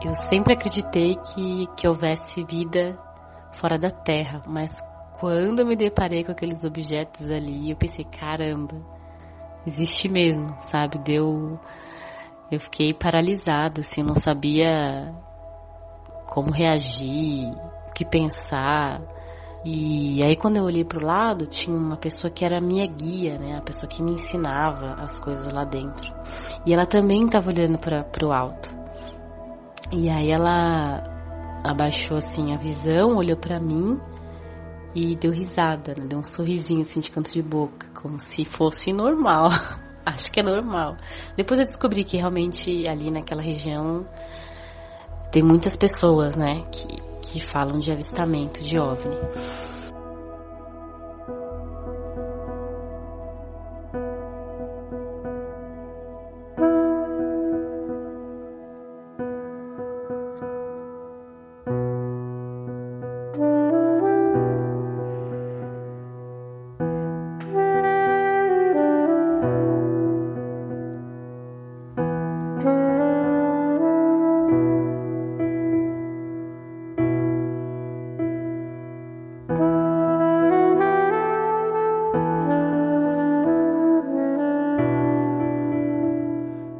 Eu sempre acreditei que, que houvesse vida fora da Terra, mas quando eu me deparei com aqueles objetos ali, eu pensei, caramba, existe mesmo, sabe? Deu. Eu fiquei paralisada, assim, não sabia como reagir, o que pensar. E aí quando eu olhei para o lado, tinha uma pessoa que era minha guia, né? A pessoa que me ensinava as coisas lá dentro. E ela também estava olhando para o alto. E aí ela abaixou assim a visão, olhou para mim e deu risada, né? deu um sorrisinho assim de canto de boca, como se fosse normal. Acho que é normal. Depois eu descobri que realmente ali naquela região tem muitas pessoas, né, que, que falam de avistamento de OVNI.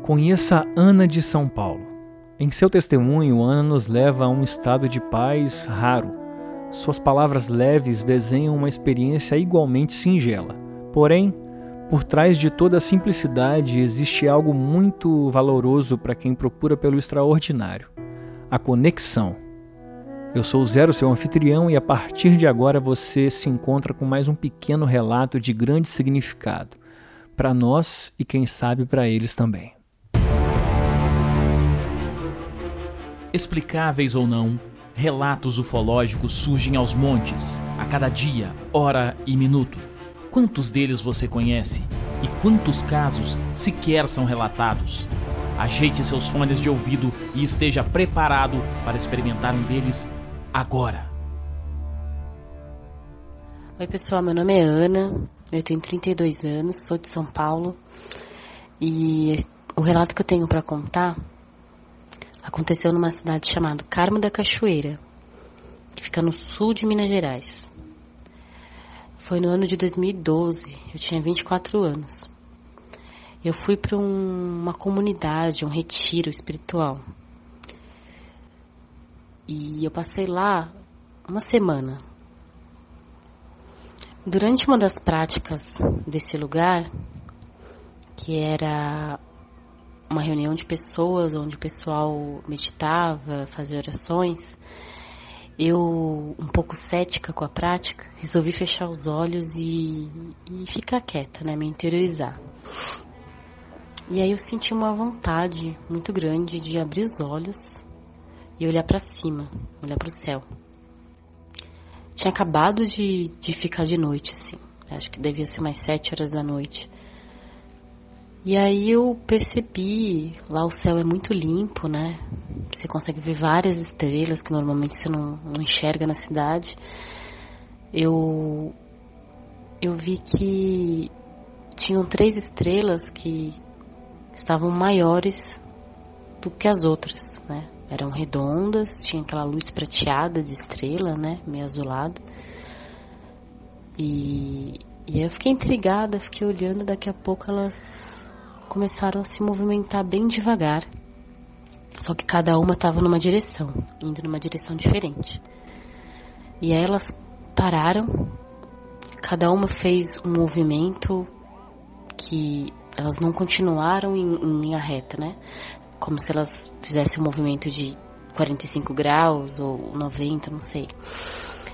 Conheça Ana de São Paulo. Em seu testemunho, Ana nos leva a um estado de paz raro. Suas palavras leves desenham uma experiência igualmente singela. Porém, por trás de toda a simplicidade existe algo muito valoroso para quem procura pelo extraordinário: a conexão. Eu sou o Zero, seu anfitrião, e a partir de agora você se encontra com mais um pequeno relato de grande significado para nós e quem sabe para eles também. Explicáveis ou não, relatos ufológicos surgem aos montes, a cada dia, hora e minuto. Quantos deles você conhece? E quantos casos sequer são relatados? Ajeite seus fones de ouvido e esteja preparado para experimentar um deles agora. Oi, pessoal, meu nome é Ana, eu tenho 32 anos, sou de São Paulo e o relato que eu tenho para contar aconteceu numa cidade chamada Carmo da Cachoeira, que fica no sul de Minas Gerais. Foi no ano de 2012, eu tinha 24 anos. Eu fui para um, uma comunidade, um retiro espiritual. E eu passei lá uma semana. Durante uma das práticas desse lugar, que era uma reunião de pessoas onde o pessoal meditava, fazia orações, eu, um pouco cética com a prática, resolvi fechar os olhos e, e ficar quieta, né? Me interiorizar. E aí eu senti uma vontade muito grande de abrir os olhos e olhar para cima, olhar para o céu. Tinha acabado de, de ficar de noite, assim. Acho que devia ser umas sete horas da noite. E aí eu percebi, lá o céu é muito limpo, né? Você consegue ver várias estrelas que normalmente você não, não enxerga na cidade. Eu eu vi que tinham três estrelas que estavam maiores do que as outras, né? Eram redondas, tinha aquela luz prateada de estrela, né? Meio azulada. E, e aí eu fiquei intrigada, fiquei olhando, daqui a pouco elas começaram a se movimentar bem devagar. Só que cada uma estava numa direção, indo numa direção diferente. E aí elas pararam, cada uma fez um movimento que elas não continuaram em, em linha reta, né? Como se elas fizessem um movimento de 45 graus ou 90, não sei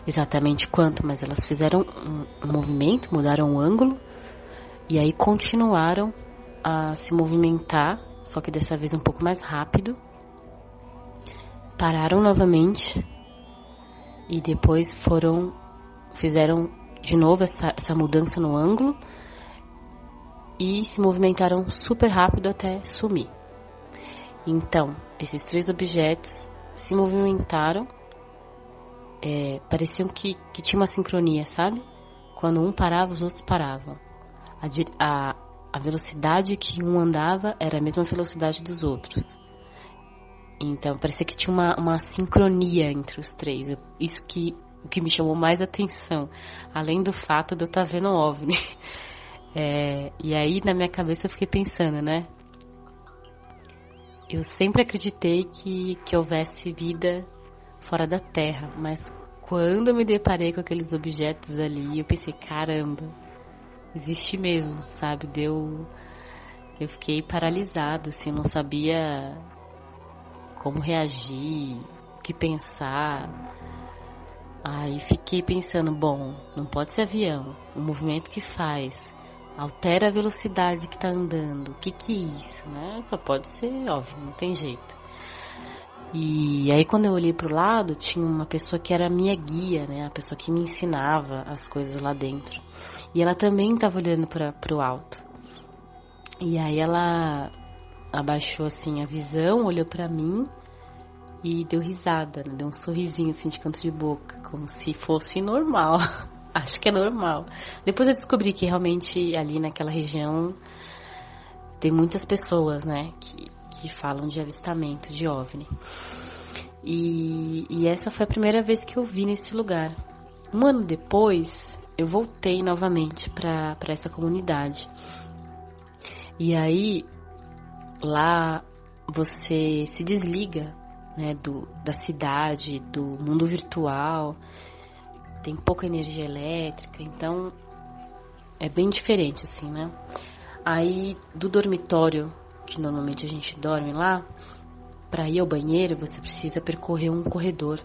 exatamente quanto, mas elas fizeram um, um movimento, mudaram o ângulo e aí continuaram a se movimentar, só que dessa vez um pouco mais rápido. Pararam novamente e depois foram fizeram de novo essa, essa mudança no ângulo e se movimentaram super rápido até sumir. Então, esses três objetos se movimentaram, é, pareciam que, que tinha uma sincronia, sabe? Quando um parava, os outros paravam. A, a, a velocidade que um andava era a mesma velocidade dos outros. Então parecia que tinha uma, uma sincronia entre os três. Isso que o que me chamou mais atenção, além do fato de eu estar tá vendo OVNI. É, e aí na minha cabeça eu fiquei pensando, né? Eu sempre acreditei que, que houvesse vida fora da Terra, mas quando eu me deparei com aqueles objetos ali, eu pensei, caramba, existe mesmo, sabe? Deu. Eu fiquei paralisado, assim, não sabia como reagir, o que pensar. Aí fiquei pensando, bom, não pode ser avião, o movimento que faz altera a velocidade que está andando, o que que é isso, né? Só pode ser, óbvio, não tem jeito. E aí quando eu olhei para o lado, tinha uma pessoa que era minha guia, né? A pessoa que me ensinava as coisas lá dentro. E ela também estava olhando para o alto. E aí ela abaixou assim a visão, olhou para mim e deu risada, né? deu um sorrisinho assim de canto de boca, como se fosse normal. Acho que é normal. Depois eu descobri que realmente ali naquela região tem muitas pessoas, né, que, que falam de avistamento de OVNI. E, e essa foi a primeira vez que eu vi nesse lugar. Um ano depois, eu voltei novamente para essa comunidade. E aí, lá você se desliga né, do, da cidade, do mundo virtual, tem pouca energia elétrica, então é bem diferente assim, né? Aí do dormitório, que normalmente a gente dorme lá, para ir ao banheiro você precisa percorrer um corredor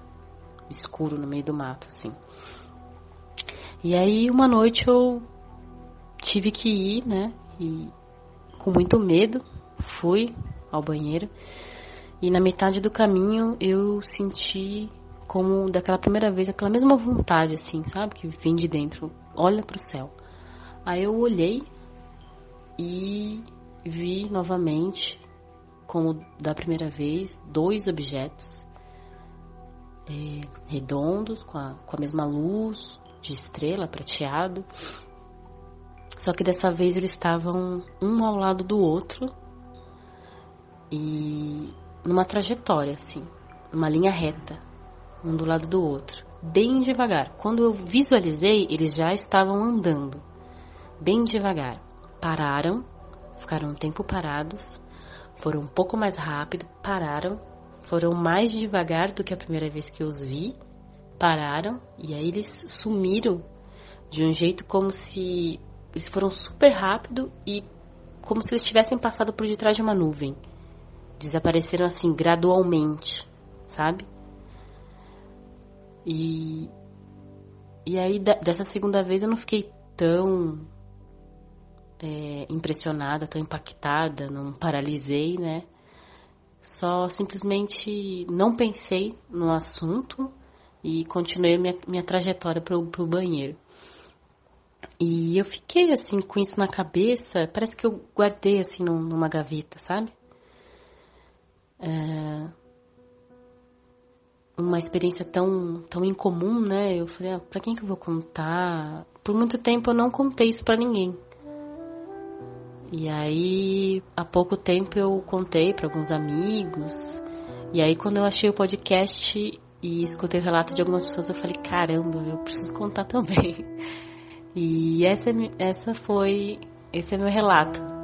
escuro no meio do mato, assim. E aí uma noite eu tive que ir, né? E com muito medo fui ao banheiro. E na metade do caminho eu senti como daquela primeira vez, aquela mesma vontade, assim, sabe? Que vem de dentro. Olha pro céu. Aí eu olhei e vi novamente, como da primeira vez, dois objetos é, redondos, com a, com a mesma luz, de estrela, prateado. Só que dessa vez eles estavam um ao lado do outro e numa trajetória, assim, uma linha reta, um do lado do outro, bem devagar. Quando eu visualizei, eles já estavam andando, bem devagar. Pararam, ficaram um tempo parados, foram um pouco mais rápido, pararam, foram mais devagar do que a primeira vez que eu os vi pararam e aí eles sumiram de um jeito como se eles foram super rápido e como se eles tivessem passado por detrás de uma nuvem. Desapareceram assim gradualmente, sabe? E e aí dessa segunda vez eu não fiquei tão é, impressionada, tão impactada, não paralisei, né? Só simplesmente não pensei no assunto e continuei minha, minha trajetória pro, pro banheiro. E eu fiquei assim com isso na cabeça, parece que eu guardei assim numa gaveta, sabe? É uma experiência tão, tão incomum, né? Eu falei, ah, pra quem que eu vou contar? Por muito tempo eu não contei isso para ninguém. E aí, há pouco tempo eu contei para alguns amigos. E aí, quando eu achei o podcast, e escutei o relato de algumas pessoas, eu falei, caramba, eu preciso contar também. E essa, é essa foi, esse é meu relato.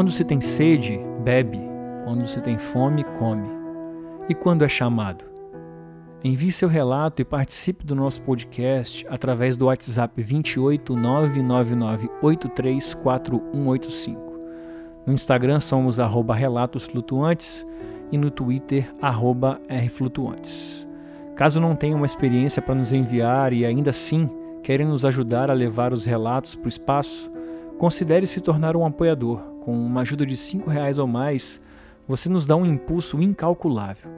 Quando se tem sede, bebe. Quando se tem fome, come e quando é chamado. Envie seu relato e participe do nosso podcast através do WhatsApp 28 999834185. No Instagram somos arroba Relatos Flutuantes e no Twitter arroba Rflutuantes. Caso não tenha uma experiência para nos enviar e ainda assim querem nos ajudar a levar os relatos para o espaço, considere se tornar um apoiador. Com uma ajuda de R$ reais ou mais, você nos dá um impulso incalculável.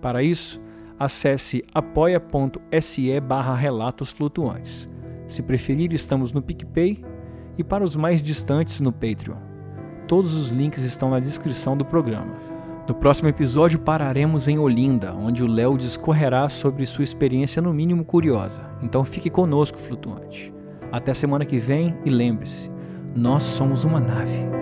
Para isso, acesse apoia.se barra relatos flutuantes. Se preferir, estamos no PicPay e para os mais distantes no Patreon. Todos os links estão na descrição do programa. No próximo episódio pararemos em Olinda, onde o Léo discorrerá sobre sua experiência no mínimo curiosa. Então fique conosco, flutuante. Até semana que vem e lembre-se, nós somos uma nave.